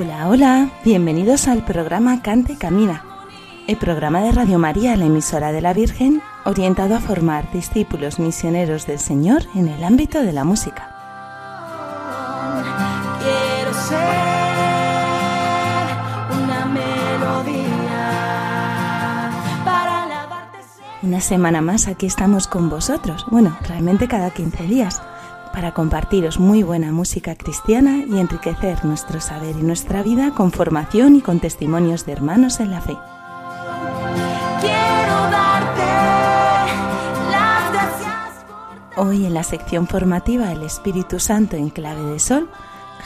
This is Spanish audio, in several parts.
Hola, hola, bienvenidos al programa Cante Camina, el programa de Radio María, la emisora de la Virgen, orientado a formar discípulos misioneros del Señor en el ámbito de la música. Quiero ser una melodía para. Una semana más aquí estamos con vosotros, bueno, realmente cada 15 días, para compartiros muy buena música cristiana y enriquecer nuestro saber y nuestra vida con formación y con testimonios de hermanos en la fe. Quiero darte las gracias por Hoy en la sección formativa El Espíritu Santo en clave de sol,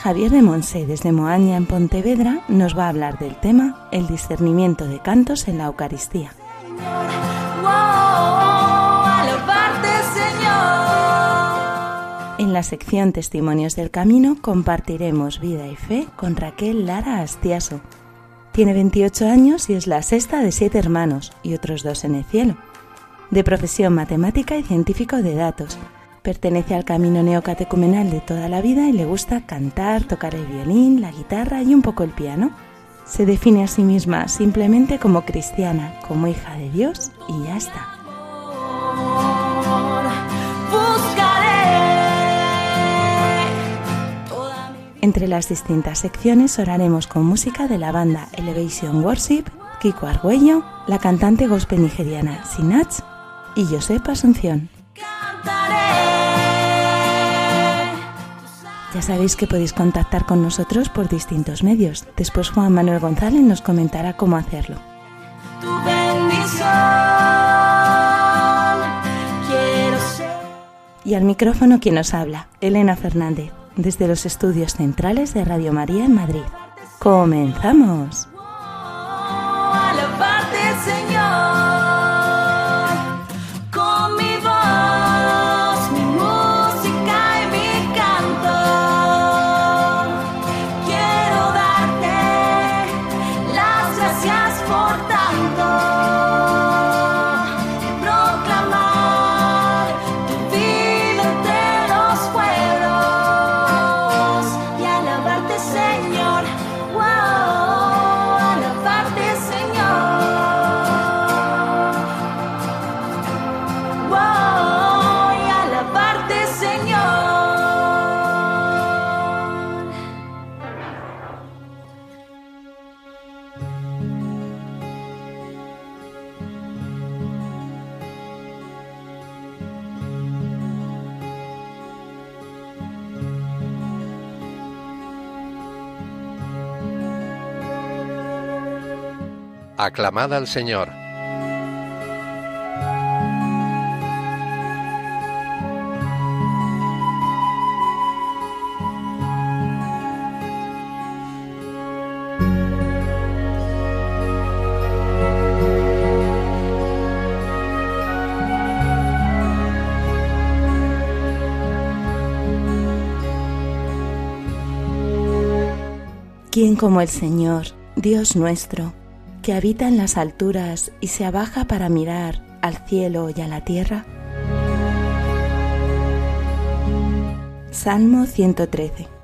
Javier de Monse desde Moaña en Pontevedra nos va a hablar del tema El discernimiento de cantos en la Eucaristía. En la sección Testimonios del Camino compartiremos vida y fe con Raquel Lara Astiaso. Tiene 28 años y es la sexta de siete hermanos y otros dos en el cielo. De profesión matemática y científico de datos. Pertenece al camino neocatecumenal de toda la vida y le gusta cantar, tocar el violín, la guitarra y un poco el piano. Se define a sí misma simplemente como cristiana, como hija de Dios y ya está. Entre las distintas secciones oraremos con música de la banda Elevation Worship, Kiko Argüello, la cantante gospel nigeriana Sinach y Josep Asunción. Ya sabéis que podéis contactar con nosotros por distintos medios. Después Juan Manuel González nos comentará cómo hacerlo. tu bendición. Quiero ser Y al micrófono quien nos habla, Elena Fernández, desde los estudios centrales de Radio María en Madrid. ¡Comenzamos! Aclamad al Señor. ¿Quién como el Señor, Dios nuestro, que habita en las alturas y se abaja para mirar al cielo y a la tierra? Salmo 113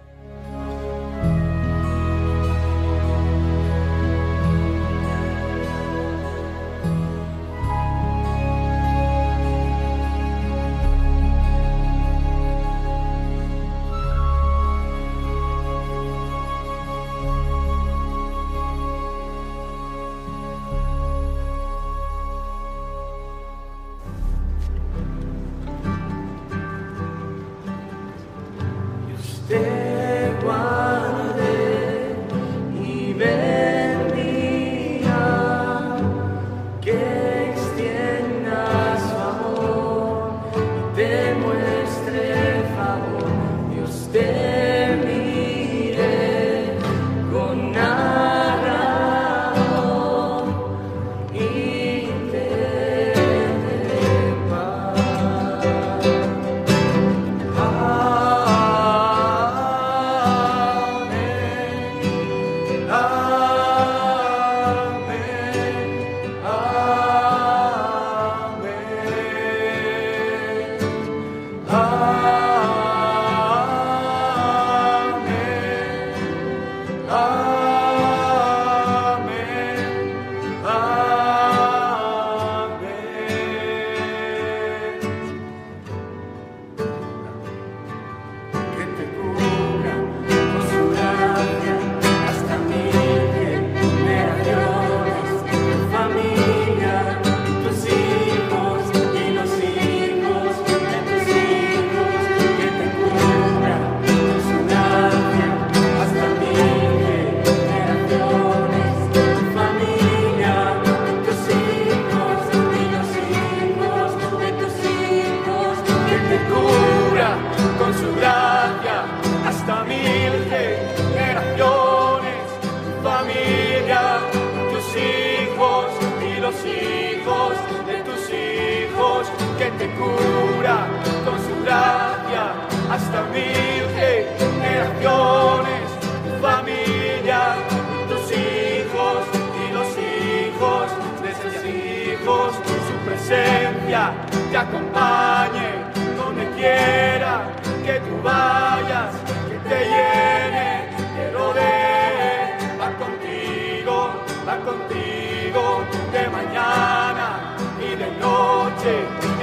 te acompañe donde quiera que tú vayas, que te llene, te rodee, va contigo, va contigo de mañana y de noche,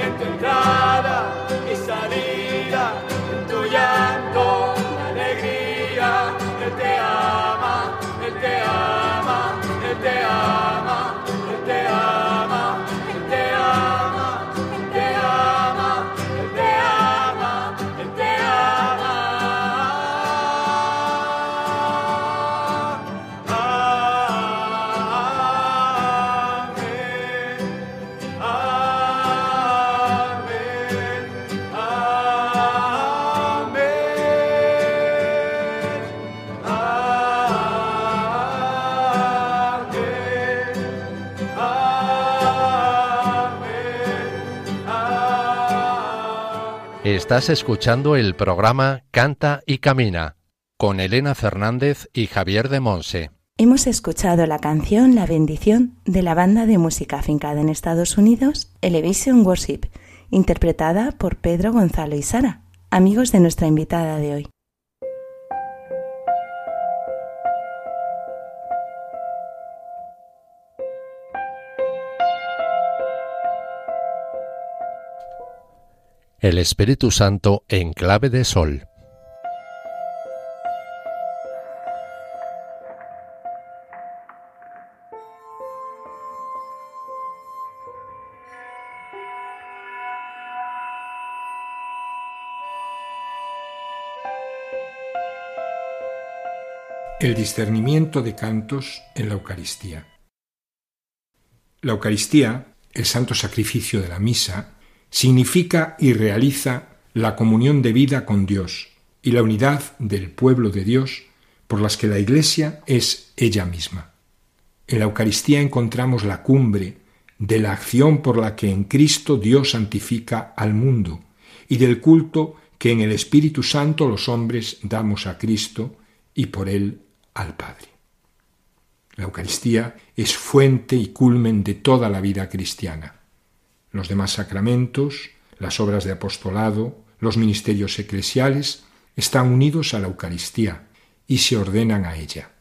en tu entrada Estás escuchando el programa Canta y Camina con Elena Fernández y Javier de Monse. Hemos escuchado la canción La bendición de la banda de música afincada en Estados Unidos, Elevation Worship, interpretada por Pedro Gonzalo y Sara, amigos de nuestra invitada de hoy. El Espíritu Santo en clave de sol. El discernimiento de cantos en la Eucaristía. La Eucaristía, el santo sacrificio de la misa, significa y realiza la comunión de vida con Dios y la unidad del pueblo de Dios por las que la Iglesia es ella misma. En la Eucaristía encontramos la cumbre de la acción por la que en Cristo Dios santifica al mundo y del culto que en el Espíritu Santo los hombres damos a Cristo y por él al Padre. La Eucaristía es fuente y culmen de toda la vida cristiana. Los demás sacramentos, las obras de apostolado, los ministerios eclesiales están unidos a la Eucaristía y se ordenan a ella.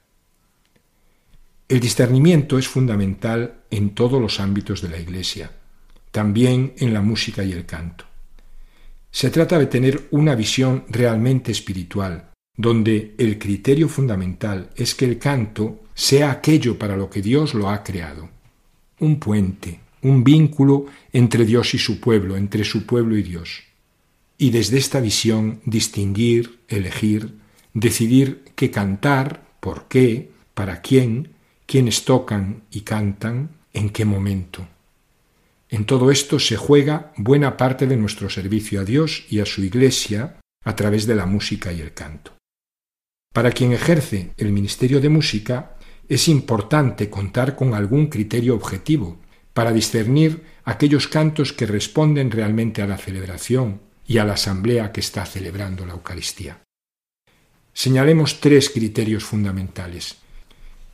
El discernimiento es fundamental en todos los ámbitos de la Iglesia, también en la música y el canto. Se trata de tener una visión realmente espiritual, donde el criterio fundamental es que el canto sea aquello para lo que Dios lo ha creado, un puente, un vínculo entre Dios y su pueblo, entre su pueblo y Dios. Y desde esta visión distinguir, elegir, decidir qué cantar, por qué, para quién, quiénes tocan y cantan, en qué momento. En todo esto se juega buena parte de nuestro servicio a Dios y a su Iglesia a través de la música y el canto. Para quien ejerce el ministerio de música, es importante contar con algún criterio objetivo para discernir aquellos cantos que responden realmente a la celebración y a la asamblea que está celebrando la Eucaristía. Señalemos tres criterios fundamentales.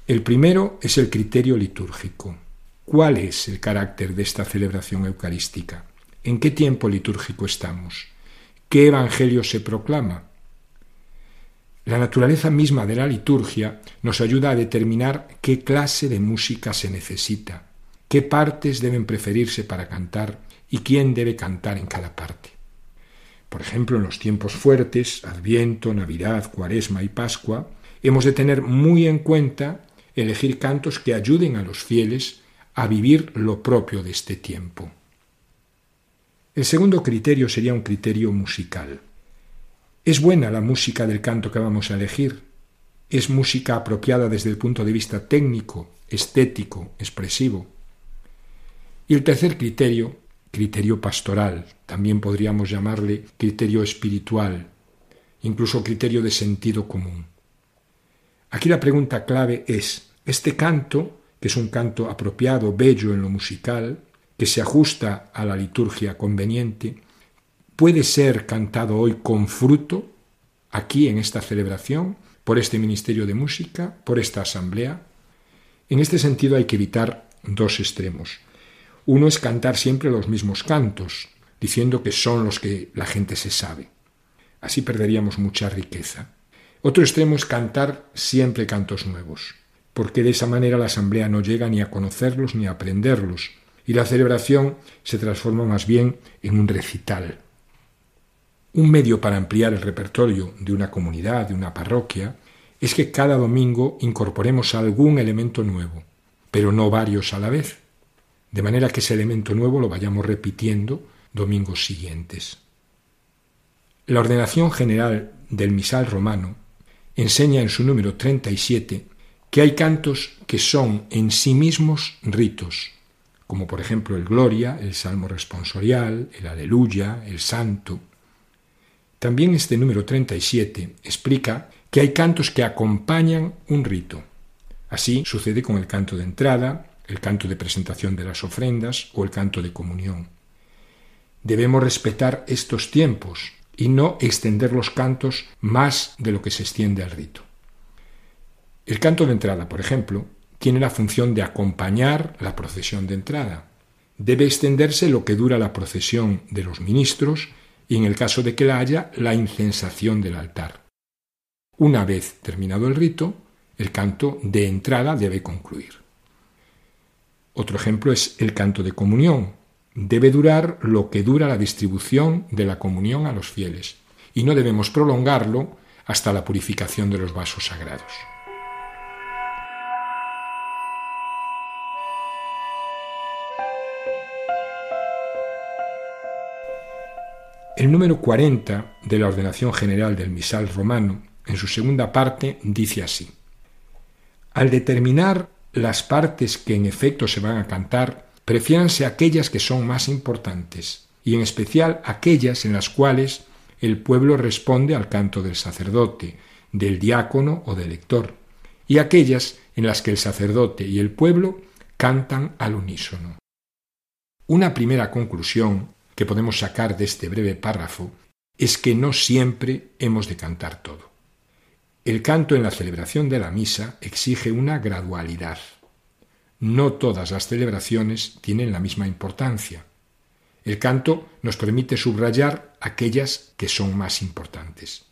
El primero es el criterio litúrgico. ¿Cuál es el carácter de esta celebración eucarística? ¿En qué tiempo litúrgico estamos? ¿Qué evangelio se proclama? La naturaleza misma de la liturgia nos ayuda a determinar qué clase de música se necesita, qué partes deben preferirse para cantar y quién debe cantar en cada parte. Por ejemplo, en los tiempos fuertes, Adviento, Navidad, Cuaresma y Pascua, hemos de tener muy en cuenta elegir cantos que ayuden a los fieles a vivir lo propio de este tiempo. El segundo criterio sería un criterio musical. ¿Es buena la música del canto que vamos a elegir? ¿Es música apropiada desde el punto de vista técnico, estético, expresivo? Y el tercer criterio, criterio pastoral, también podríamos llamarle criterio espiritual, incluso criterio de sentido común. Aquí la pregunta clave es, ¿este canto, que es un canto apropiado, bello en lo musical, que se ajusta a la liturgia conveniente, puede ser cantado hoy con fruto, aquí en esta celebración, por este Ministerio de Música, por esta Asamblea. En este sentido hay que evitar dos extremos. Uno es cantar siempre los mismos cantos, diciendo que son los que la gente se sabe. Así perderíamos mucha riqueza. Otro extremo es cantar siempre cantos nuevos, porque de esa manera la asamblea no llega ni a conocerlos ni a aprenderlos, y la celebración se transforma más bien en un recital. Un medio para ampliar el repertorio de una comunidad, de una parroquia, es que cada domingo incorporemos algún elemento nuevo, pero no varios a la vez, de manera que ese elemento nuevo lo vayamos repitiendo domingos siguientes. La ordenación general del misal romano enseña en su número 37 que hay cantos que son en sí mismos ritos, como por ejemplo el Gloria, el Salmo responsorial, el Aleluya, el Santo. También este número 37 explica que hay cantos que acompañan un rito. Así sucede con el canto de entrada, el canto de presentación de las ofrendas o el canto de comunión. Debemos respetar estos tiempos y no extender los cantos más de lo que se extiende al rito. El canto de entrada, por ejemplo, tiene la función de acompañar la procesión de entrada. Debe extenderse lo que dura la procesión de los ministros y, en el caso de que la haya, la incensación del altar. Una vez terminado el rito, el canto de entrada debe concluir. Otro ejemplo es el canto de comunión, debe durar lo que dura la distribución de la comunión a los fieles, y no debemos prolongarlo hasta la purificación de los vasos sagrados. El número 40 de la ordenación general del misal romano, en su segunda parte, dice así. Al determinar las partes que en efecto se van a cantar, prefiéranse aquellas que son más importantes, y en especial aquellas en las cuales el pueblo responde al canto del sacerdote, del diácono o del lector, y aquellas en las que el sacerdote y el pueblo cantan al unísono. Una primera conclusión que podemos sacar de este breve párrafo es que no siempre hemos de cantar todo. El canto en la celebración de la misa exige una gradualidad. No todas las celebraciones tienen la misma importancia. El canto nos permite subrayar aquellas que son más importantes.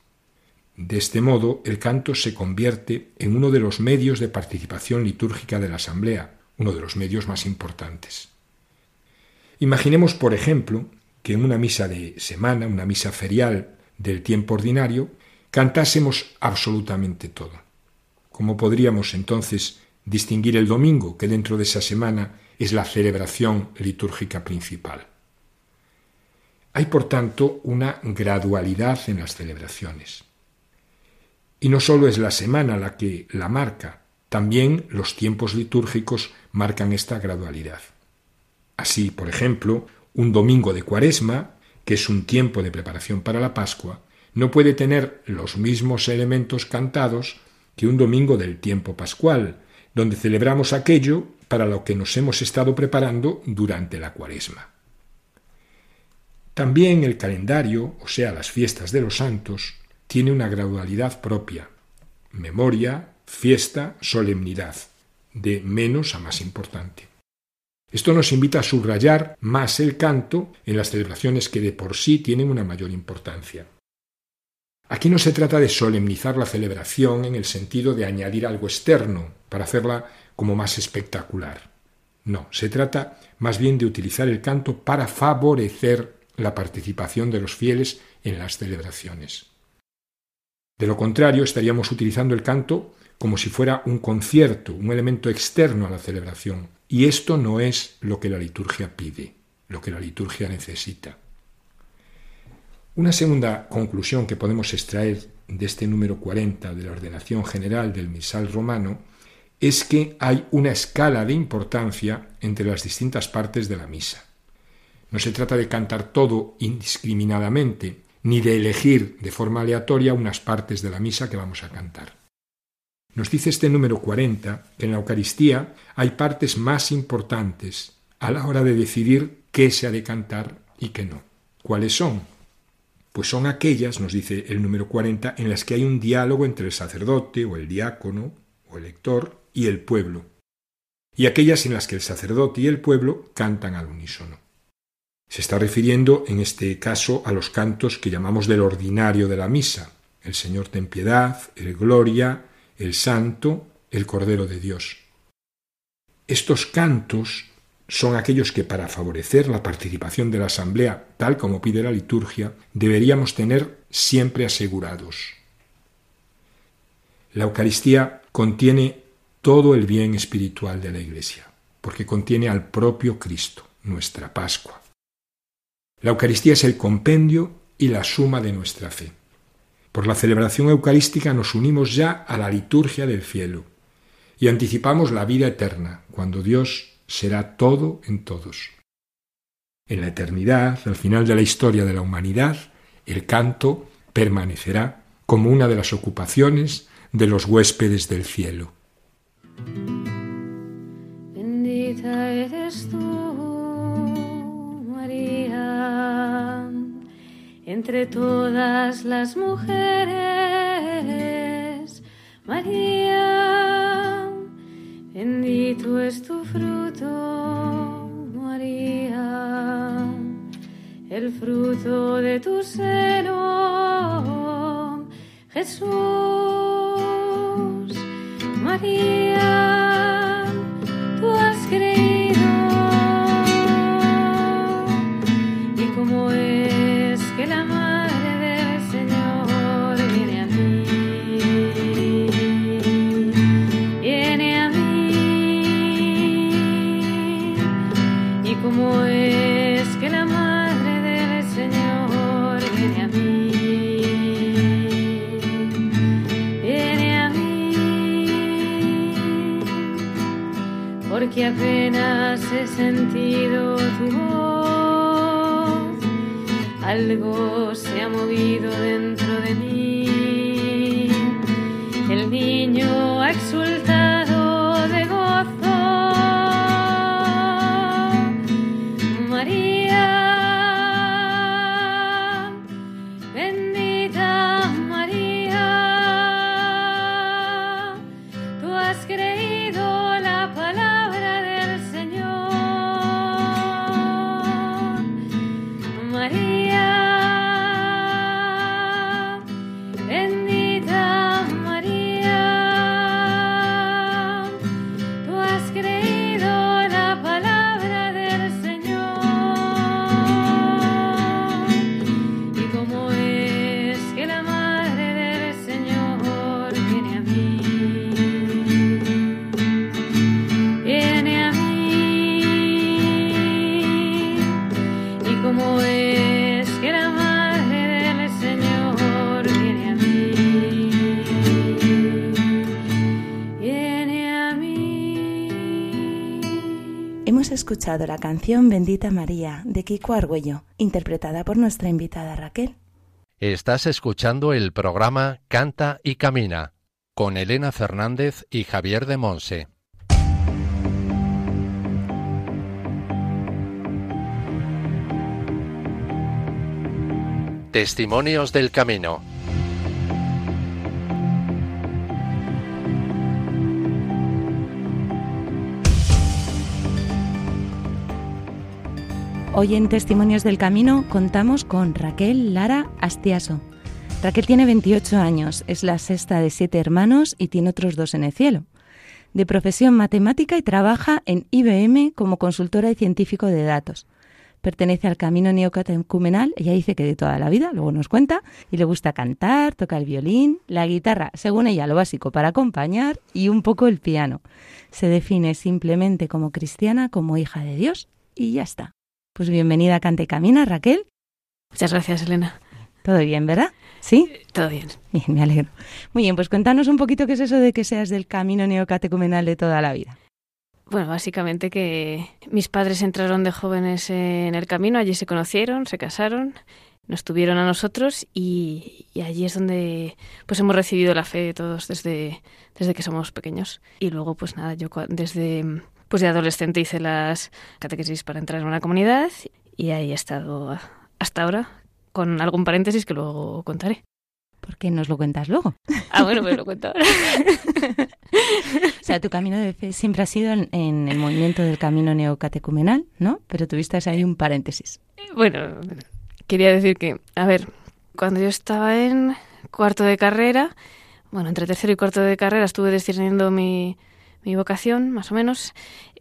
De este modo, el canto se convierte en uno de los medios de participación litúrgica de la Asamblea, uno de los medios más importantes. Imaginemos, por ejemplo, que en una misa de semana, una misa ferial del tiempo ordinario, cantásemos absolutamente todo. ¿Cómo podríamos entonces distinguir el domingo, que dentro de esa semana es la celebración litúrgica principal. Hay, por tanto, una gradualidad en las celebraciones. Y no solo es la semana la que la marca, también los tiempos litúrgicos marcan esta gradualidad. Así, por ejemplo, un domingo de cuaresma, que es un tiempo de preparación para la Pascua, no puede tener los mismos elementos cantados que un domingo del tiempo pascual, donde celebramos aquello para lo que nos hemos estado preparando durante la cuaresma. También el calendario, o sea, las fiestas de los santos, tiene una gradualidad propia, memoria, fiesta, solemnidad, de menos a más importante. Esto nos invita a subrayar más el canto en las celebraciones que de por sí tienen una mayor importancia. Aquí no se trata de solemnizar la celebración en el sentido de añadir algo externo para hacerla como más espectacular. No, se trata más bien de utilizar el canto para favorecer la participación de los fieles en las celebraciones. De lo contrario, estaríamos utilizando el canto como si fuera un concierto, un elemento externo a la celebración, y esto no es lo que la liturgia pide, lo que la liturgia necesita. Una segunda conclusión que podemos extraer de este número 40 de la ordenación general del misal romano es que hay una escala de importancia entre las distintas partes de la misa. No se trata de cantar todo indiscriminadamente, ni de elegir de forma aleatoria unas partes de la misa que vamos a cantar. Nos dice este número 40 que en la Eucaristía hay partes más importantes, a la hora de decidir qué se ha de cantar y qué no. ¿Cuáles son? Pues son aquellas, nos dice el número 40, en las que hay un diálogo entre el sacerdote o el diácono o el lector y el pueblo, y aquellas en las que el sacerdote y el pueblo cantan al unísono. Se está refiriendo en este caso a los cantos que llamamos del ordinario de la misa, el Señor ten piedad, el Gloria, el Santo, el Cordero de Dios. Estos cantos son aquellos que para favorecer la participación de la Asamblea, tal como pide la liturgia, deberíamos tener siempre asegurados. La Eucaristía contiene todo el bien espiritual de la Iglesia, porque contiene al propio Cristo, nuestra Pascua. La Eucaristía es el compendio y la suma de nuestra fe. Por la celebración eucarística nos unimos ya a la liturgia del cielo y anticipamos la vida eterna, cuando Dios será todo en todos. En la eternidad, al final de la historia de la humanidad, el canto permanecerá como una de las ocupaciones de los huéspedes del cielo. Bendita eres tú, María, entre todas las mujeres, María, bendito es tu fruto, María, el fruto de tu seno, Jesús, María, tú has creído. Y como es Y como es que la madre del Señor viene a mí, viene a mí porque apenas he sentido tu voz, algo se ha movido dentro de mí. El niño ha exultado escuchado la canción Bendita María de Kiko Argüello, interpretada por nuestra invitada Raquel. Estás escuchando el programa Canta y Camina con Elena Fernández y Javier de Monse. Testimonios del Camino. Hoy en Testimonios del Camino contamos con Raquel Lara Astiaso. Raquel tiene 28 años, es la sexta de siete hermanos y tiene otros dos en el cielo. De profesión matemática y trabaja en IBM como consultora y científico de datos. Pertenece al camino neocatecumenal, ella dice que de toda la vida, luego nos cuenta, y le gusta cantar, toca el violín, la guitarra, según ella lo básico para acompañar, y un poco el piano. Se define simplemente como cristiana, como hija de Dios, y ya está. Pues bienvenida a Cante y Camina, Raquel. Muchas gracias, Elena. Todo bien, ¿verdad? ¿Sí? Todo bien. Bien, me alegro. Muy bien, pues cuéntanos un poquito qué es eso de que seas del camino neocatecumenal de toda la vida. Bueno, básicamente que mis padres entraron de jóvenes en el camino, allí se conocieron, se casaron, nos tuvieron a nosotros y, y allí es donde pues hemos recibido la fe de todos desde, desde que somos pequeños. Y luego pues nada, yo desde Pues de adolescente hice las catequesis para entrar en una comunidad y ahí he estado hasta ahora, con algún paréntesis que luego contaré. ¿Por qué nos lo cuentas luego? Ah, bueno, pues lo cuento ahora. O sea, tu camino de fe siempre ha sido en, en el movimiento del camino neocatecumenal, ¿no? Pero tuviste ahí un paréntesis. Bueno, quería decir que, a ver, cuando yo estaba en cuarto de carrera, bueno, entre tercero y cuarto de carrera estuve discerniendo mi, mi vocación, más o menos,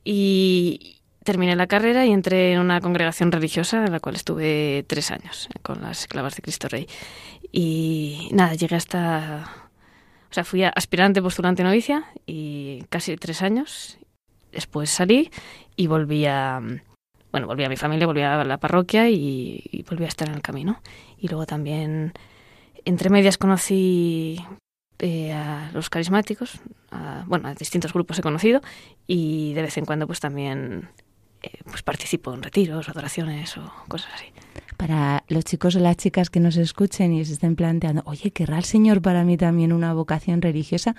y terminé la carrera y entré en una congregación religiosa en la cual estuve tres años, con las esclavas de Cristo Rey. Y nada, llegué hasta... O sea, fui aspirante, postulante, novicia y casi tres años. Después salí y volví a... Bueno, volví a mi familia, volví a la parroquia y, y volví a estar en el camino. Y luego también, entre medias, conocí eh, a los carismáticos, a, bueno, a distintos grupos he conocido y de vez en cuando pues también eh, pues participo en retiros, adoraciones o cosas así. Para los chicos o las chicas que nos escuchen y se estén planteando, oye, ¿querrá el Señor para mí también una vocación religiosa?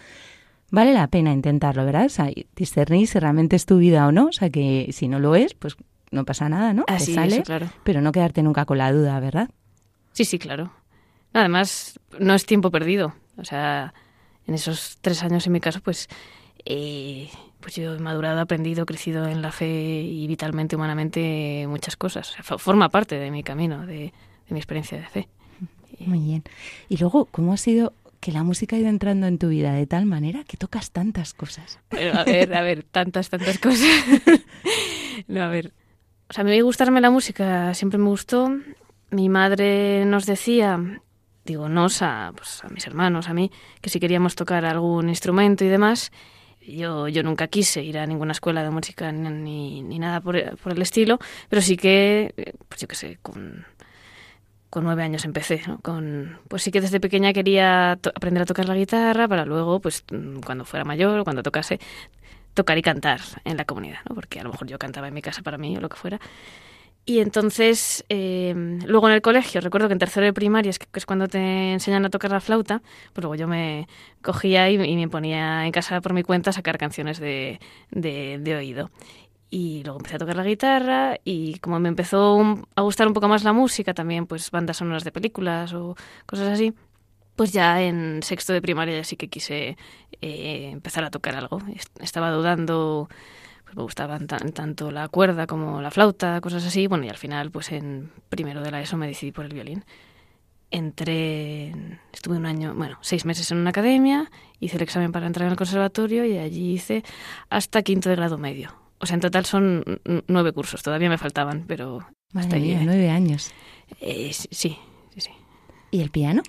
Vale la pena intentarlo, ¿verdad? O sea, discernir si realmente es tu vida o no. O sea, que si no lo es, pues no pasa nada, ¿no? Te Así, sale, eso, claro. pero no quedarte nunca con la duda, ¿verdad? Sí, sí, claro. Además, no es tiempo perdido. O sea, en esos tres años, en mi caso, pues, eh, pues yo he madurado, aprendido, crecido en la fe y vitalmente, humanamente, muchas cosas. O sea, fo- forma parte de mi camino, de, de mi experiencia de fe. Muy bien. Y luego, ¿cómo ha sido que la música ha ido entrando en tu vida de tal manera que tocas tantas cosas? Pero, a ver, a ver, tantas, tantas cosas. no, a ver. O sea, a mí gustarme la música siempre me gustó. Mi madre nos decía, digo, nos a, pues, a mis hermanos, a mí, que si queríamos tocar algún instrumento y demás. Yo, yo nunca quise ir a ninguna escuela de música ni, ni, nada por, por el estilo, pero sí que, pues yo qué sé, con, con nueve años empecé, ¿no? Con, pues sí que desde pequeña quería aprender a tocar la guitarra para luego, pues cuando fuera mayor, cuando tocase, tocar y cantar en la comunidad, ¿no? Porque a lo mejor yo cantaba en mi casa para mí o lo que fuera. Y entonces, eh, luego en el colegio, recuerdo que en tercero de primaria, es, que es cuando te enseñan a tocar la flauta, pues luego yo me cogía y, y me ponía en casa por mi cuenta a sacar canciones de, de, de oído. Y luego empecé a tocar la guitarra y como me empezó un- a gustar un poco más la música, también pues bandas sonoras de películas o cosas así, pues ya en sexto de primaria ya sí que quise eh, empezar a tocar algo. Est- Estaba dudando, me gustaban tan- tanto la cuerda como la flauta, cosas así. Bueno, y al final, pues en primero de la ESO me decidí por el violín. Entré, en- estuve un año, bueno, seis meses en una academia, hice el examen para entrar en el conservatorio y allí hice hasta quinto de grado medio. O sea, en total son nueve cursos, todavía me faltaban, pero Madre hasta mía, ¿eh? nueve años. Eh, sí, sí, sí. ¿Y el piano?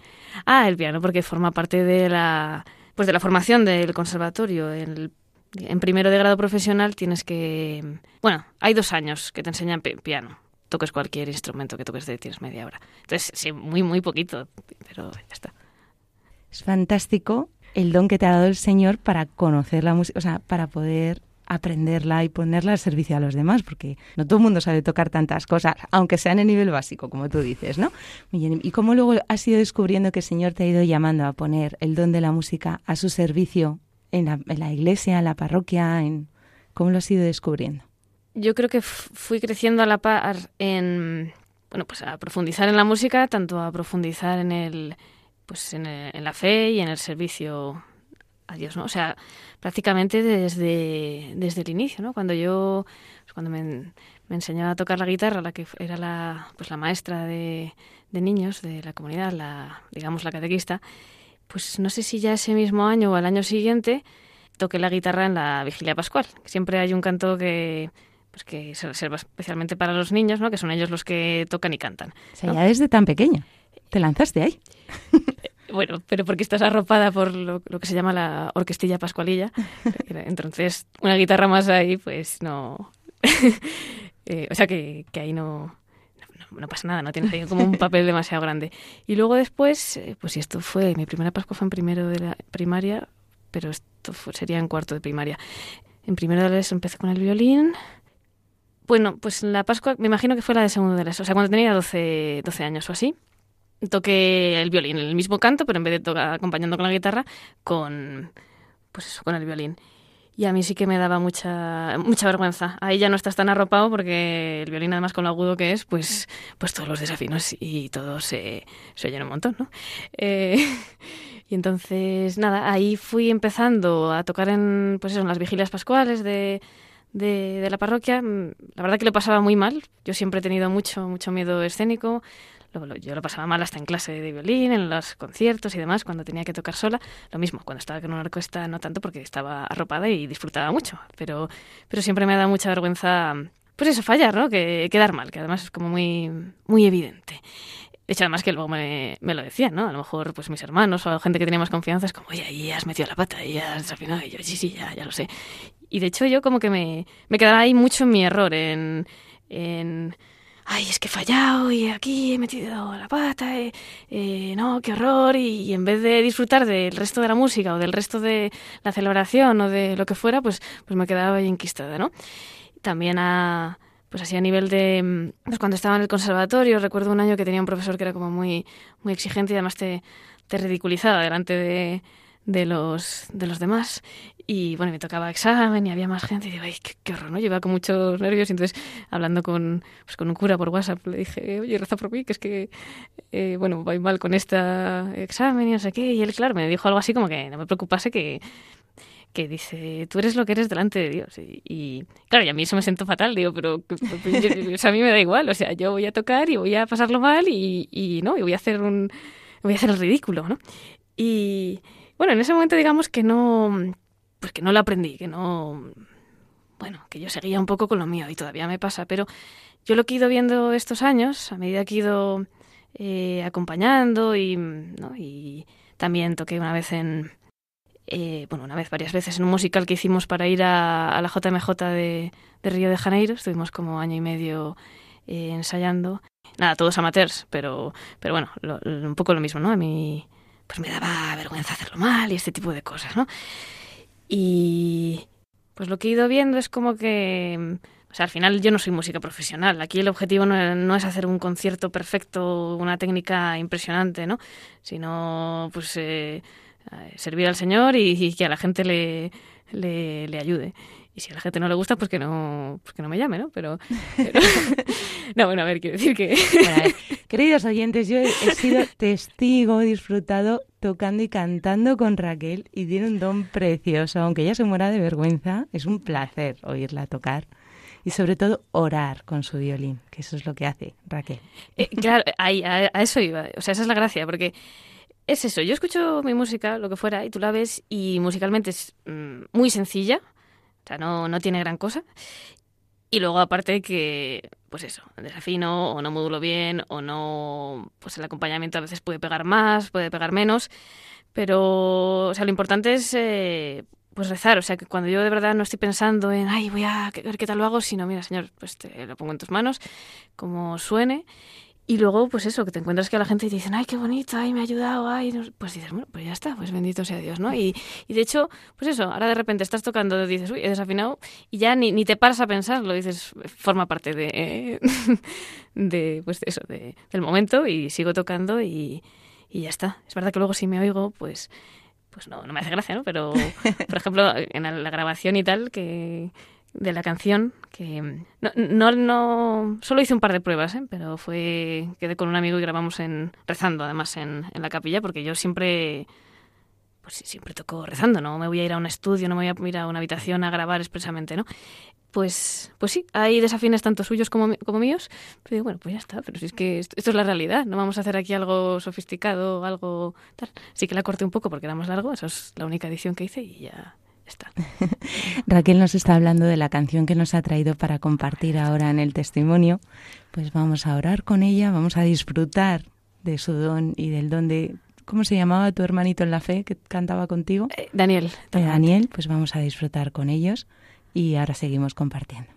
Ah, el piano, porque forma parte de la, pues de la formación del conservatorio. El- en primero de grado profesional tienes que... Bueno, hay dos años que te enseñan pi- piano. Toques cualquier instrumento que toques tienes media hora. Entonces, sí, muy, muy poquito, pero ya está. Es fantástico el don que te ha dado el Señor para conocer la música, o sea, para poder aprenderla y ponerla al servicio a los demás, porque no todo el mundo sabe tocar tantas cosas, aunque sean en nivel básico, como tú dices, ¿no? ¿Y cómo luego has ido descubriendo que el Señor te ha ido llamando a poner el don de la música a su servicio en la, en la iglesia, en la parroquia? En... ¿Cómo lo has ido descubriendo? Yo creo que fui creciendo a la par en... Bueno, pues a profundizar en la música, tanto a profundizar en el... Pues en, el- en la fe y en el servicio a Dios, ¿no? O sea, prácticamente desde, desde el inicio, ¿no? Cuando yo, pues cuando me, me enseñaba a tocar la guitarra, la que era la, pues la maestra de, de niños de la comunidad, la, digamos la catequista, pues no sé si ya ese mismo año o al año siguiente toqué la guitarra en la vigilia pascual. Siempre hay un canto que pues que se reserva especialmente para los niños, ¿no? Que son ellos los que tocan y cantan. O sea, ¿no? ya desde tan pequeña. Te lanzaste ahí. Bueno, pero porque estás arropada por lo, lo que se llama la orquestilla pascualilla. Entonces, una guitarra más ahí, pues no. Eh, o sea que, que ahí no, no pasa nada, no tienes como un papel demasiado grande. Y luego después, eh, pues esto fue, mi primera Pascua fue en primero de la primaria, pero esto sería en cuarto de primaria. En primero de la ESO empecé con el violín. Bueno, pues la Pascua, me imagino que fue la de segundo de la ESO, o sea, cuando tenía 12, 12 años o así. Toqué el violín, el mismo canto, pero en vez de tocar acompañando con la guitarra, con, pues eso, con el violín. Y a mí sí que me daba mucha mucha vergüenza. Ahí ya no estás tan arropado porque el violín además con lo agudo que es, pues pues todos los desafinos y todo se, se oyen un montón, ¿no? Eh, y entonces, nada, ahí fui empezando a tocar en, pues eso, en las vigilias pascuales de, de, de la parroquia. La verdad que lo pasaba muy mal. Yo siempre he tenido mucho, mucho miedo escénico. Yo lo pasaba mal hasta en clase de violín, en los conciertos y demás, cuando tenía que tocar sola. Lo mismo, cuando estaba con una orquesta no tanto porque estaba arropada y disfrutaba mucho. Pero, pero siempre me dado mucha vergüenza, pues eso, fallar, ¿no? Que quedar mal, que además es como muy, muy evidente. De hecho, además que luego me, me lo decían, ¿no? A lo mejor pues mis hermanos o gente que tenía más confianza es como, oye, ahí has metido la pata, ahí has desafinado. Y yo, sí, sí, ya, ya lo sé. Y de hecho yo como que me, me quedaba ahí mucho en mi error, en, en ay, es que he fallado y aquí he metido la pata, eh, eh, no, qué horror. Y, y en vez de disfrutar del resto de la música o del resto de la celebración o de lo que fuera, pues, pues me quedaba ahí enquistada, ¿no? También a, pues así a nivel de, mm, pues cuando estaba en el conservatorio, recuerdo un año que tenía un profesor que era como muy, muy exigente y además te, te ridiculizaba delante de, de los, de los demás. Y bueno, me tocaba examen y había más gente y digo, ay, qué, qué horror, ¿no? Iba con muchos nervios y entonces hablando con, pues, con un cura por WhatsApp le dije, oye, reza por mí, que es que, eh, bueno, voy mal con este examen y no sé qué. Y él, claro, me dijo algo así como que no me preocupase que que dice, tú eres lo que eres delante de Dios. Y, y, claro, y a mí eso me siento fatal, digo, pero o sea, a mí me da igual, o sea, yo voy a tocar y voy a pasarlo mal y, y no, y voy a hacer un voy a hacer el ridículo, ¿no? Y bueno, en ese momento digamos que no pues que no lo aprendí, que no bueno, que yo seguía un poco con lo mío y todavía me pasa, pero yo lo que he ido viendo estos años, a medida que he ido eh, acompañando y, ¿no? y también toqué una vez en, eh, bueno, una vez, varias veces en un musical que hicimos para ir a, la JMJ de, de Río de Janeiro. Estuvimos como año y medio eh, ensayando. Nada, todos amateurs, pero, pero bueno, lo- un poco lo mismo, ¿no? A mí pues me daba vergüenza hacerlo mal y este tipo de cosas, ¿no? Y pues lo que he ido viendo es como que, o sea, al final yo no soy música profesional. Aquí el objetivo no, no es hacer un concierto perfecto, una técnica impresionante, ¿no? Sino, pues, eh, eh, servir al Señor y, y que a la gente le, le, le ayude. Y si a la gente no le gusta, pues que no, pues que no me llame, ¿no? Pero, pero- no, bueno, a ver, quiero decir que... Bueno, queridos oyentes, yo he, he sido testigo, he disfrutado tocando y cantando con Raquel y tiene un don precioso, aunque ella se muera de vergüenza, es un placer oírla tocar y sobre todo orar con su violín, que eso es lo que hace Raquel. Eh, claro, ahí, a, a eso iba. O sea, esa es la gracia, porque es eso. Yo escucho mi música, lo que fuera, y tú la ves, y musicalmente es mm, muy sencilla. O sea, no, no tiene gran cosa. Y luego, aparte, que, pues eso, desafino, o no modulo bien, o no. Pues el acompañamiento a veces puede pegar más, puede pegar menos. Pero, o sea, lo importante es. eh, pues rezar, o sea que cuando yo de verdad no estoy pensando en, ay, voy a ver qué tal lo hago, sino, mira, señor, pues te lo pongo en tus manos, como suene, y luego, pues eso, que te encuentras que la gente te dice, ay, qué bonito, ay, me ha ayudado, ay, no sé". pues dices, bueno, pues ya está, pues bendito sea Dios, ¿no? Y, y de hecho, pues eso, ahora de repente estás tocando, dices, uy, he desafinado, y ya ni, ni te paras a pensarlo, dices, forma parte de, de pues eso, de, del momento, y sigo tocando y, y ya está. Es verdad que luego si me oigo, pues pues no, no me hace gracia, ¿no? Pero, por ejemplo, en la grabación y tal, que de la canción, que no, no, no, solo hice un par de pruebas, ¿eh? Pero fue, quedé con un amigo y grabamos en, rezando además en, en la capilla, porque yo siempre, pues siempre toco rezando, no me voy a ir a un estudio, no me voy a ir a una habitación a grabar expresamente, ¿no? Pues, pues sí, hay desafines tanto suyos como, como míos, pero bueno, pues ya está, pero si es que esto, esto es la realidad, no vamos a hacer aquí algo sofisticado, algo tal. Sí que la corté un poco porque era más largo, esa es la única edición que hice y ya Raquel nos está hablando de la canción que nos ha traído para compartir ahora en el testimonio. Pues vamos a orar con ella, vamos a disfrutar de su don y del don de... ¿Cómo se llamaba tu hermanito en la fe que cantaba contigo? Eh, Daniel, De Daniel, pues vamos a disfrutar con ellos y ahora seguimos compartiendo.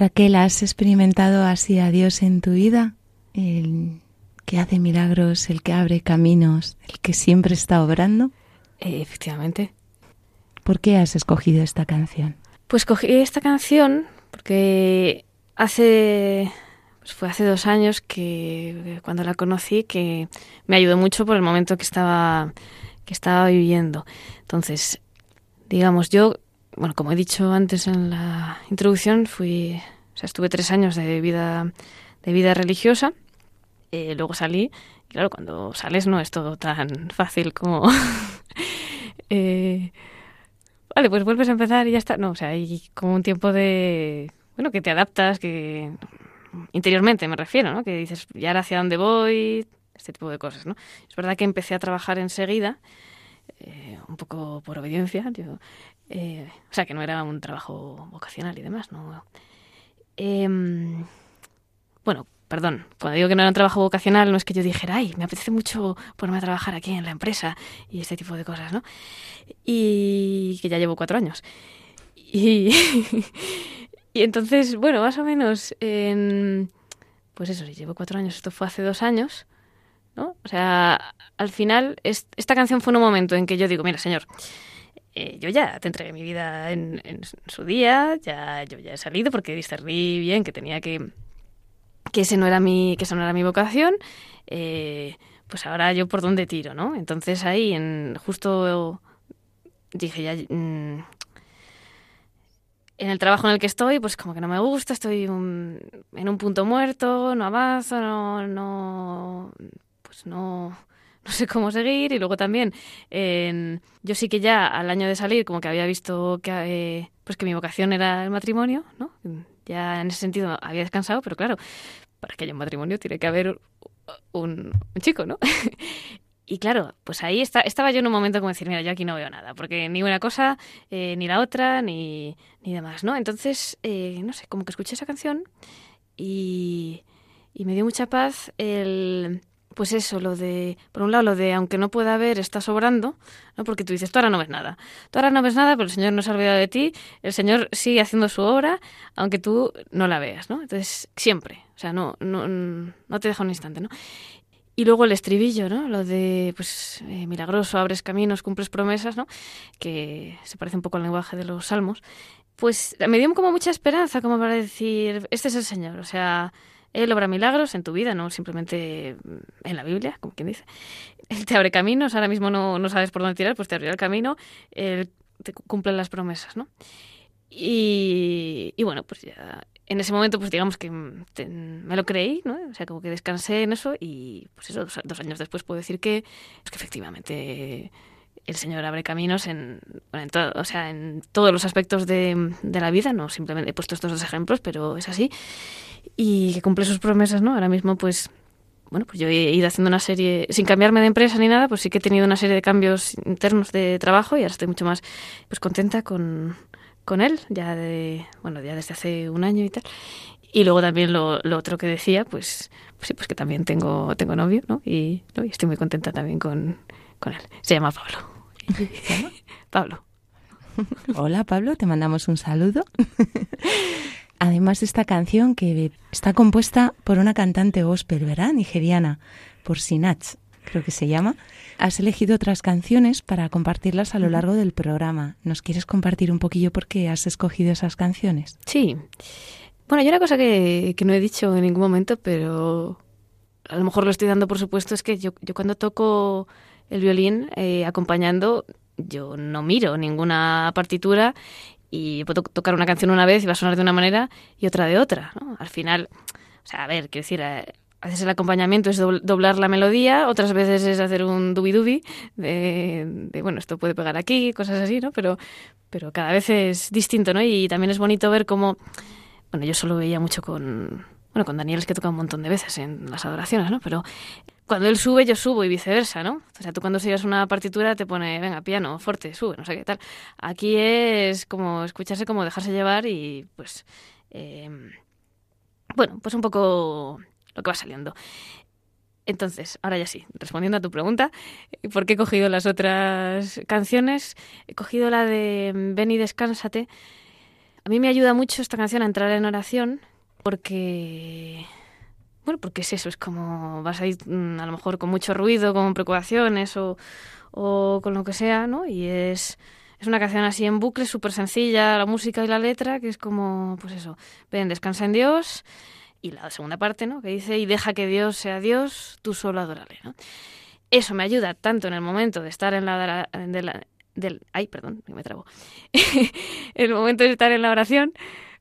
Raquel, ¿has experimentado así a Dios en tu vida? El que hace milagros, el que abre caminos, el que siempre está obrando. Eh, efectivamente. ¿Por qué has escogido esta canción? Pues cogí esta canción porque hace pues fue hace dos años que cuando la conocí que me ayudó mucho por el momento que estaba que estaba viviendo. Entonces, digamos, yo bueno, como he dicho antes en la introducción, fui, o sea, estuve tres años de vida, de vida religiosa. Eh, luego salí, y claro, cuando sales no es todo tan fácil como... eh, vale, pues vuelves a empezar y ya está. No, o sea, hay como un tiempo de... Bueno, que te adaptas, que... Interiormente me refiero, ¿no? Que dices, ¿y ahora hacia dónde voy? Este tipo de cosas, ¿no? Es verdad que empecé a trabajar enseguida, eh, un poco por obediencia. Yo, eh, o sea, que no era un trabajo vocacional y demás, ¿no? Em, bueno, perdón, cuando digo que no era un trabajo vocacional, no es que yo dijera, ay, me apetece mucho ponerme a trabajar aquí en la empresa y este tipo de cosas, ¿no? Y que ya llevo cuatro años. Y, y entonces, bueno, más o menos, en, pues eso, llevo cuatro años, esto fue hace dos años, ¿no? O sea, al final, es, esta canción fue un momento en que yo digo, mira, señor, eh, yo ya te entregué mi vida en, su día, ya yo ya he salido porque discerní bien que tenía que que ese no era mi que esa no era mi vocación, eh, pues ahora yo por dónde tiro, ¿no? Entonces ahí en justo dije ya mm, en el trabajo en el que estoy, pues como que no me gusta, estoy en un punto muerto, no avanzo, no, no pues no no sé cómo seguir. Y luego también, yo sí que ya al año de salir, como que había visto que, eh, pues que mi vocación era el matrimonio, ¿no? Ya en ese sentido había descansado, pero claro, para que haya un matrimonio tiene que haber un, un chico, ¿no? y claro, pues ahí está, estaba yo en un momento como decir, mira, yo aquí no veo nada, porque ni una cosa, eh, ni la otra, ni, ni demás, ¿no? Entonces, eh, no sé, como que escuché esa canción y, y me dio mucha paz el pues eso, lo de, por un lado, lo de aunque no pueda ver, está sobrando, ¿no? Porque tú dices, tú ahora no ves nada. Tú ahora no ves nada, pero el Señor no se ha olvidado de ti, el Señor sigue haciendo su obra, aunque tú no la veas, ¿no? Entonces, siempre, o sea, no, no, no te deja un instante, ¿no? Y luego el estribillo, ¿no? Lo de, pues, eh, milagroso, abres caminos, cumples promesas, ¿no? Que se parece un poco al lenguaje de los salmos. Pues me dio como mucha esperanza, como para decir, este es el Señor, o sea, él obra milagros en tu vida, no simplemente en la Biblia, como quien dice. Él te abre caminos, ahora mismo no, no sabes por dónde tirar, pues te abrirá el camino. Él te cumplen las promesas, ¿no? Y, y bueno, pues ya en ese momento, pues digamos que me lo creí, ¿no? O sea, como que descansé en eso y pues eso, dos, dos años después puedo decir que, pues que efectivamente el Señor abre caminos en, todo, o sea, en todos los aspectos de, de la vida, no simplemente he puesto estos dos ejemplos, pero es así, y que cumple sus promesas, ¿no? Ahora mismo, pues, bueno, pues yo he ido haciendo una serie, sin cambiarme de empresa ni nada, pues sí que he tenido una serie de cambios internos de trabajo y ahora estoy mucho más, pues, contenta con, con él, ya de, bueno, ya desde hace un año y tal. Y luego también lo, lo otro que decía, pues, pues sí, pues que también tengo, tengo novio, ¿no? Y, ¿no? y estoy muy contenta también con, con él. Se llama Pablo. Pablo. Hola Pablo, te mandamos un saludo. Además, esta canción que está compuesta por una cantante gospel, ¿verdad? Nigeriana, por Sinach, creo que se llama. Has elegido otras canciones para compartirlas a lo largo del programa. ¿Nos quieres compartir un poquillo por qué has escogido esas canciones? Sí. Bueno, hay una cosa que, que no he dicho en ningún momento, pero a lo mejor lo estoy dando por supuesto, es que yo, yo cuando toco el violín eh, acompañando, yo no miro ninguna partitura y puedo tocar una canción una vez y va a sonar de una manera y otra de otra. Al final, o sea, a ver, quiero decir, eh, a veces el acompañamiento es dobl- doblar la melodía, otras veces es hacer un dubi-dubi de, de, bueno, esto puede pegar aquí, cosas así, ¿no? Pero, pero cada vez es distinto, ¿no? Y también es bonito ver cómo, bueno, yo solo veía mucho con, bueno, con Daniel es que toca un montón de veces en las adoraciones, ¿no? Pero cuando él sube, yo subo y viceversa, ¿no? O sea, tú cuando sigues una partitura te pone, venga, piano, fuerte, sube, no sé qué tal. Aquí es como escucharse, como dejarse llevar y pues, eh, bueno, pues un poco lo que va saliendo. Entonces, ahora ya sí, respondiendo a tu pregunta, ¿por qué he cogido las otras canciones? He cogido la de Ven y descánsate. A mí me ayuda mucho esta canción a entrar en oración porque bueno, porque es eso, es como vas a ir mm, a lo mejor con mucho ruido, con preocupaciones o, o con lo que sea, ¿no? Y es, es una canción así en bucle, súper sencilla, la música y la letra, que es como, pues eso, ven, descansa en Dios. Y la segunda parte, ¿no? Que dice, y deja que Dios sea Dios, tú solo adórale, ¿no? Eso me ayuda tanto en el momento de estar en la... De la del, ay, perdón, me trabo. el momento de estar en la oración,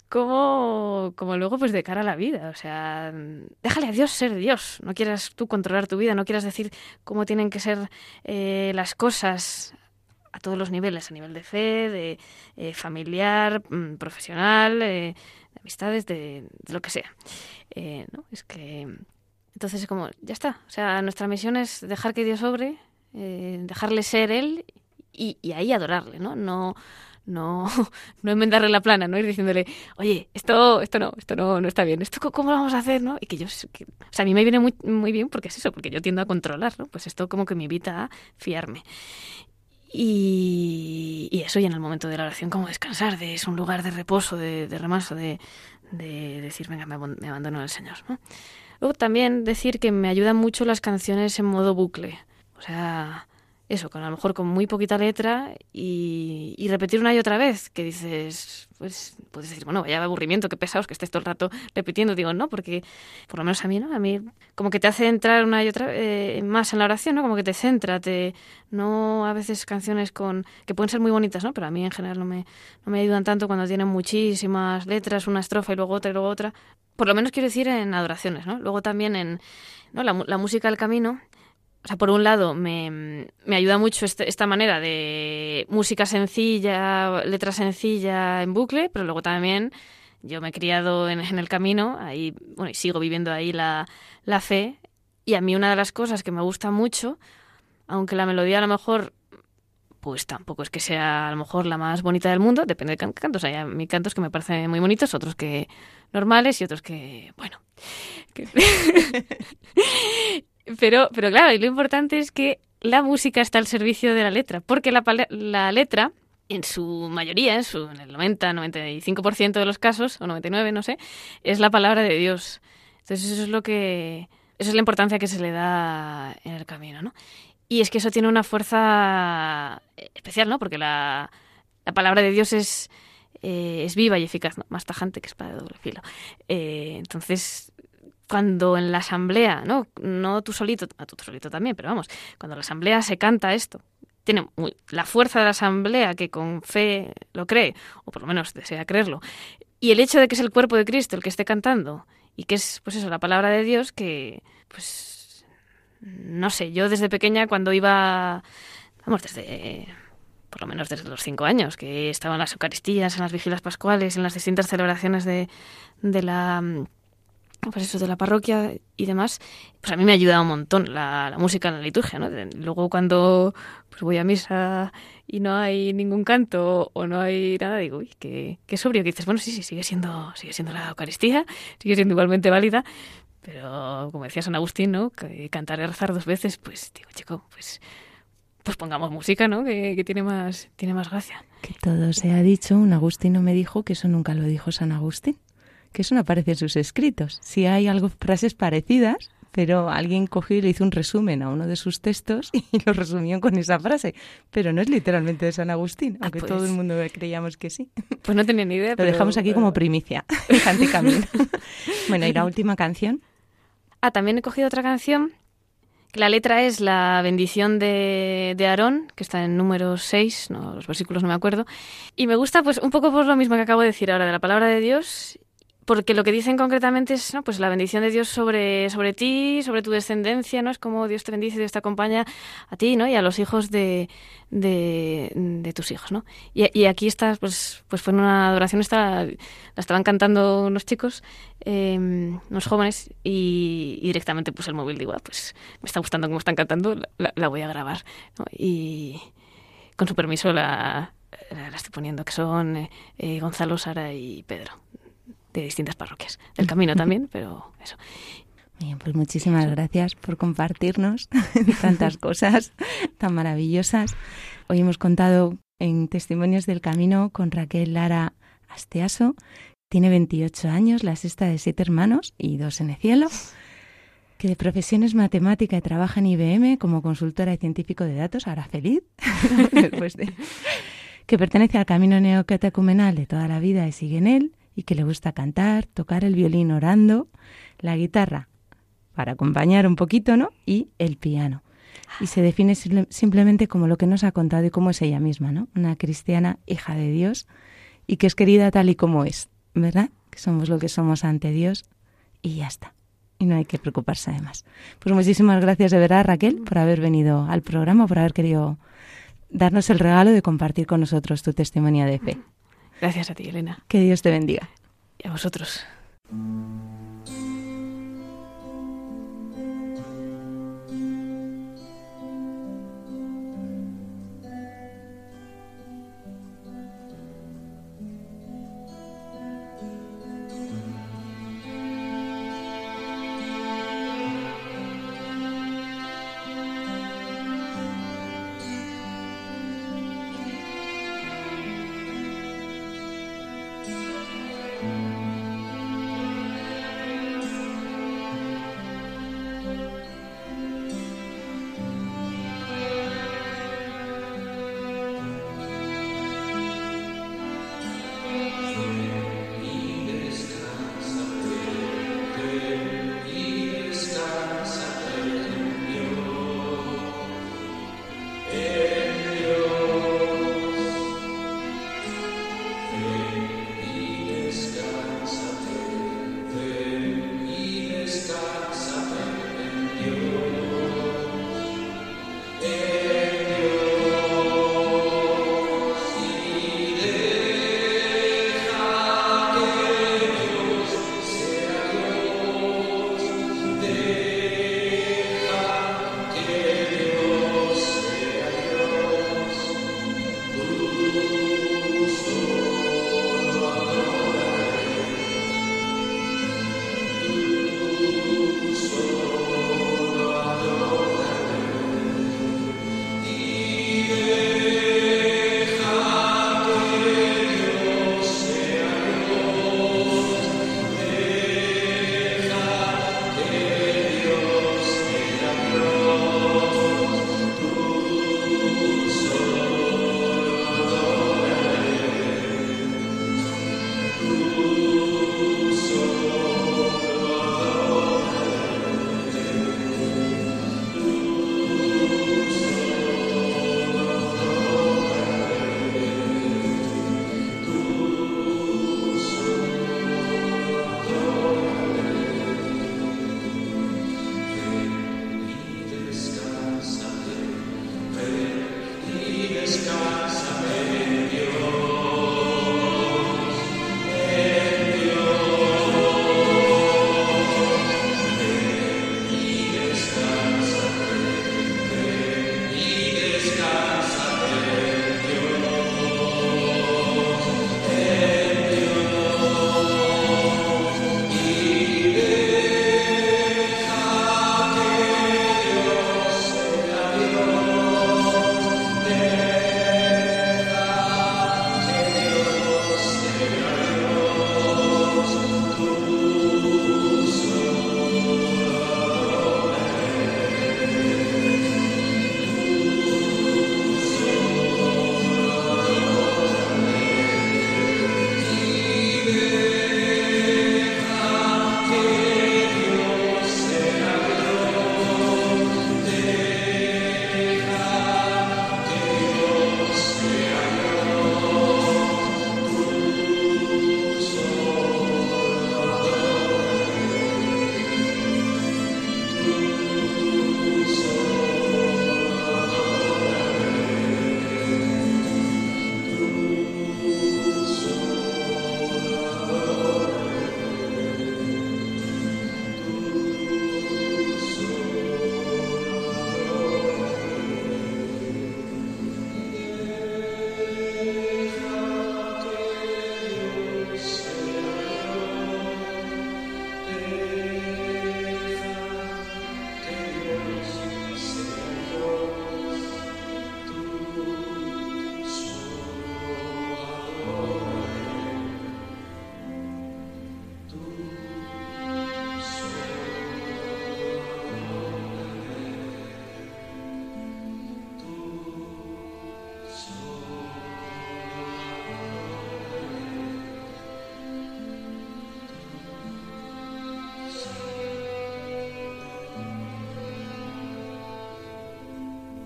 como, como luego pues de cara a la vida. O sea, déjale a Dios ser Dios. No quieras tú controlar tu vida, no quieras decir cómo tienen que ser eh, las cosas a todos los niveles, a nivel de fe, de eh, familiar, mm, profesional, eh, de amistades, de, lo que sea. Eh, ¿no? Es que entonces es como, ya está. O sea, nuestra misión es dejar que Dios obre, dejarle ser Él y, y ahí adorarle, ¿no? No, no, no enmendarle la plana, no ir diciéndole, oye, esto, esto no, esto no, no está bien, esto cómo lo vamos a hacer, ¿no? Y que yo, que- o sea, a mí me viene muy, muy bien porque es eso, porque yo tiendo a controlar, ¿no? Pues esto como que me invita a fiarme. Y, y eso, y en el momento de la oración, como descansar, de, es un lugar de reposo, de, de remaso, de, de decir, venga, me, me abandono al Señor, ¿no? Luego también decir que me ayudan mucho las canciones en modo bucle. O sea, eso, con a lo mejor con muy poquita letra y, y repetir una y otra vez, que dices, pues puedes decir, bueno, vaya aburrimiento, qué pesados que estés todo el rato repitiendo. Digo, no, porque por lo menos a mí, ¿no? A mí como que te hace entrar una y otra eh, más en la oración, ¿no? Como que te centra, te no a veces canciones con que pueden ser muy bonitas, ¿no? Pero a mí en general no me, no me ayudan tanto cuando tienen muchísimas letras, una estrofa y luego otra y luego otra. Por lo menos quiero decir en adoraciones, ¿no? Luego también en ¿no? la, la música del camino, o sea, por un lado, me, me ayuda mucho este- esta manera de música sencilla, letra sencilla en bucle, pero luego también yo me he criado en, en el camino, ahí, bueno, y sigo viviendo ahí la, la fe. Y a mí una de las cosas que me gusta mucho, aunque la melodía a lo mejor, pues tampoco es que sea a lo mejor la más bonita del mundo, depende de can- cantos. Hay mí cantos que me parecen muy bonitos, otros que normales y otros que, bueno. pero, pero claro, y lo importante es que la música está al servicio de la letra, porque la, la letra, en su mayoría, en, su, en el 90-95% de los casos, o 99, no sé, es la palabra de Dios. Entonces eso es lo que, eso es la importancia que se le da en el camino, ¿no? Y es que eso tiene una fuerza especial, ¿no? Porque la, la palabra de Dios es, eh, es viva y eficaz, ¿no? Más tajante que espada de doble filo. Eh, entonces, cuando en la asamblea, ¿no? No tú solito, a tú solito también, pero vamos, cuando la asamblea se canta esto, tiene muy- la fuerza de la asamblea que con fe lo cree, o por lo menos desea creerlo, y el hecho de que es el cuerpo de Cristo el que esté cantando, y que es, pues eso, la palabra de Dios, que, pues, no sé, yo desde pequeña cuando iba, vamos, desde, por lo menos desde los cinco años, que estaba en las Eucaristías, en las vigilas pascuales, en las distintas celebraciones de, de la pues eso de la parroquia y demás, pues a mí me ha ayudado un montón la, la música en la liturgia, ¿no? Luego cuando pues voy a misa y no hay ningún canto o no hay nada, digo, uy, qué, qué sobrio, que dices, bueno, sí, sí, sigue siendo, sigue siendo la Eucaristía, sigue siendo igualmente válida, pero como decía San Agustín, ¿no? Cantar y rezar dos veces, pues digo, chico, pues pues pongamos música, ¿no? Que, que tiene más tiene más gracia. Que todo se ha dicho, un agustino me dijo que eso nunca lo dijo San Agustín, que eso no aparece en sus escritos. Sí hay algo, frases parecidas, pero alguien cogió y le hizo un resumen a uno de sus textos y lo resumió con esa frase. Pero no es literalmente de San Agustín, Ah, aunque pues. todo el mundo creíamos que sí. Pues no tenía ni idea. Lo pero- dejamos aquí como primicia, Camino. bueno, y la última canción. Ah, también he cogido otra canción. que La letra es la bendición de, de Aarón, que está en número 6, no, los versículos no me acuerdo. Y me gusta pues un poco por lo mismo que acabo de decir ahora de la palabra de Dios, porque lo que dicen concretamente es ¿no? pues la bendición de Dios sobre, sobre ti, sobre tu descendencia, ¿no? Es como Dios te bendice, Dios te acompaña a ti, ¿no? Y a los hijos de, de, tus hijos, ¿no? Y, aquí está, pues, pues fue una adoración, está, la estaban cantando unos chicos, eh, unos jóvenes, y, directamente puse el móvil, digo, ah, pues me está gustando cómo están cantando, la, voy a grabar. Y con su permiso la, la, estoy poniendo, que son eh, Gonzalo, Sara y Pedro, de distintas parroquias, del camino también, pero eso. Bien, pues muchísimas gracias por compartirnos tantas cosas tan maravillosas. Hoy hemos contado en Testimonios del Camino con Raquel Lara Asteaso. Tiene 28 años, la sexta de siete hermanos y dos en el cielo. Que de profesión es matemática y trabaja en IBM como consultora y científico de datos, ahora feliz. Después de- que pertenece al camino neocatecumenal de toda la vida y sigue en él. Y que le gusta cantar, tocar el violín orando, la guitarra para acompañar un poquito, ¿no? Y el piano. Y se define simple- simplemente como lo que nos ha contado y cómo es ella misma, ¿no? Una cristiana hija de Dios y que es querida tal y como es, ¿verdad? Que somos lo que somos ante Dios y ya está. Y no hay que preocuparse además. Pues muchísimas gracias de verdad, Raquel, por haber venido al programa, por haber querido darnos el regalo de compartir con nosotros tu testimonio de fe. Gracias a ti, Elena, Que Dios te bendiga. y a vosotros.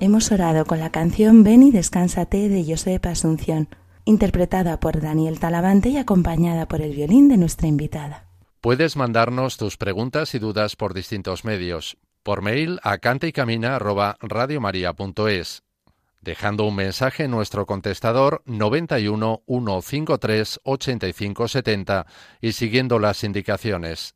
Hemos orado con la canción Ven y descánsate de Josep Asunción, interpretada por Daniel Talavante y acompañada por el violín de nuestra invitada. Puedes mandarnos tus preguntas y dudas por distintos medios. Por mail a cantaycamina@radiomaria.es, dejando un mensaje en nuestro contestador 91 153 85 70 y siguiendo las indicaciones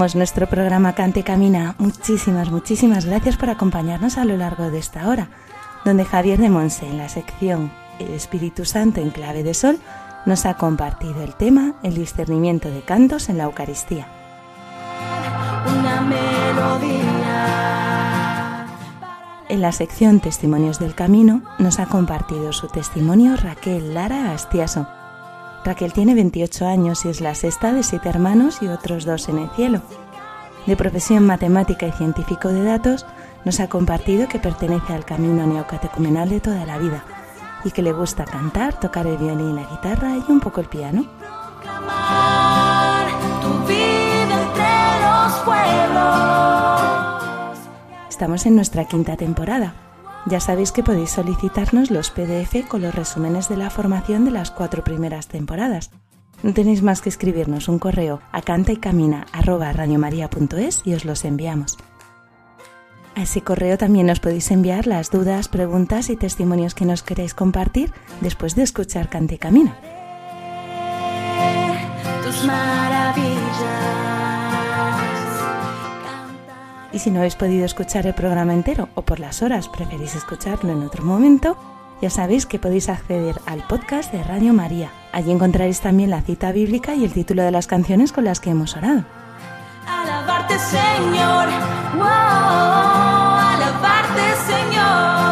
Terminamos nuestro programa Cante Camina. Muchísimas, muchísimas gracias por acompañarnos a lo largo de esta hora, donde Javier de Monse, en la sección El Espíritu Santo en clave de sol, nos ha compartido el tema El discernimiento de cantos en la Eucaristía. una melodía. En la sección Testimonios del Camino nos ha compartido su testimonio Raquel Lara Astiaso. Raquel tiene 28 años y es la sexta de siete hermanos y otros dos en el cielo. De profesión matemática y científico de datos, nos ha compartido que pertenece al camino neocatecumenal de toda la vida y que le gusta cantar, tocar el violín, la guitarra y un poco el piano. Estamos en nuestra quinta temporada. Ya sabéis que podéis solicitarnos los PDF con los resúmenes de la formación de las cuatro primeras temporadas. No tenéis más que escribirnos un correo a cantaycamina@radiomaria.es y os los enviamos. A ese correo también os podéis enviar las dudas, preguntas y testimonios que nos queréis compartir después de escuchar Cante y Camina. Y si no habéis podido escuchar el programa entero o por las horas preferís escucharlo en otro momento, ya sabéis que podéis acceder al podcast de Radio María. Allí encontraréis también la cita bíblica y el título de las canciones con las que hemos orado. Alabarte, Señor. Wow, alabarte, Señor.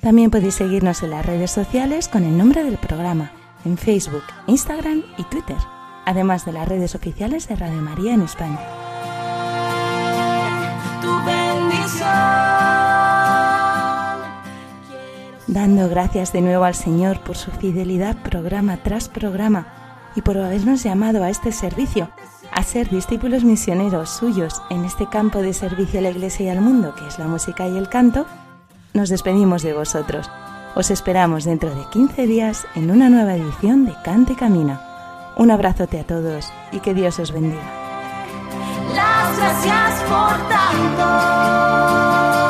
También podéis seguirnos en las redes sociales con el nombre del programa, en Facebook, Instagram y Twitter, además de las redes oficiales de Radio María en España. Dando gracias de nuevo al Señor por su fidelidad programa tras programa y por habernos llamado a este servicio, a ser discípulos misioneros suyos en este campo de servicio a la Iglesia y al mundo, que es la música y el canto, nos despedimos de vosotros. Os esperamos dentro de 15 días en una nueva edición de Cante Camina. Un abrazote a todos y que Dios os bendiga. Las gracias por tanto.